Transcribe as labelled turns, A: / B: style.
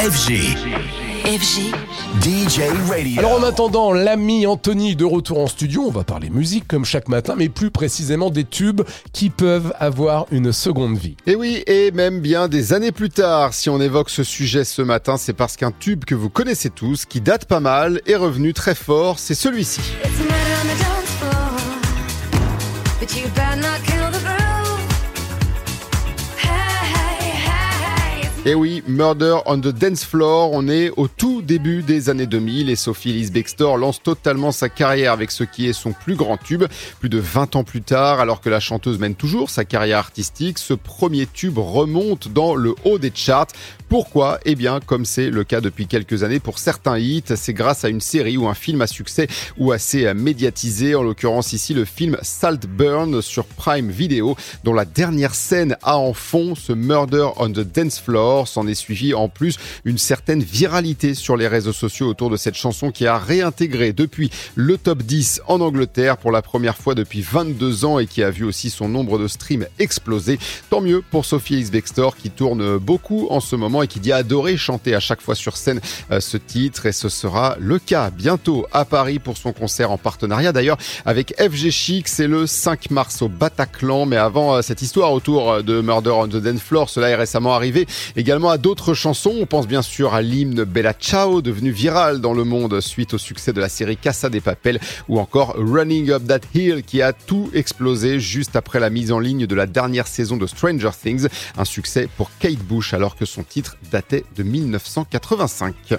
A: FG.
B: FG.
A: DJ Radio.
C: Alors en attendant, l'ami Anthony de retour en studio, on va parler musique comme chaque matin, mais plus précisément des tubes qui peuvent avoir une seconde vie.
D: Et oui, et même bien des années plus tard, si on évoque ce sujet ce matin, c'est parce qu'un tube que vous connaissez tous, qui date pas mal, est revenu très fort, c'est celui-ci. Et oui, Murder on the Dance Floor, on est au tout début des années 2000 et Sophie Elise Bextor lance totalement sa carrière avec ce qui est son plus grand tube. Plus de 20 ans plus tard, alors que la chanteuse mène toujours sa carrière artistique, ce premier tube remonte dans le haut des charts. Pourquoi? Eh bien, comme c'est le cas depuis quelques années pour certains hits, c'est grâce à une série ou un film à succès ou assez médiatisé, en l'occurrence ici le film Saltburn sur Prime Video, dont la dernière scène a en fond ce Murder on the Dance Floor. S'en est suivi en plus une certaine viralité sur les réseaux sociaux autour de cette chanson qui a réintégré depuis le top 10 en Angleterre pour la première fois depuis 22 ans et qui a vu aussi son nombre de streams exploser. Tant mieux pour Sophie Ellis Bextor qui tourne beaucoup en ce moment et qui dit adorer chanter à chaque fois sur scène euh, ce titre et ce sera le cas bientôt à Paris pour son concert en partenariat d'ailleurs avec FG Chic. C'est le 5 mars au Bataclan. Mais avant euh, cette histoire autour euh, de Murder on the Dance Floor, cela est récemment arrivé également à d'autres chansons. On pense bien sûr à l'hymne Bella Ciao devenu viral dans le monde suite au succès de la série Casa des Papel ou encore Running Up That Hill qui a tout explosé juste après la mise en ligne de la dernière saison de Stranger Things. Un succès pour Kate Bush alors que son datait de 1985.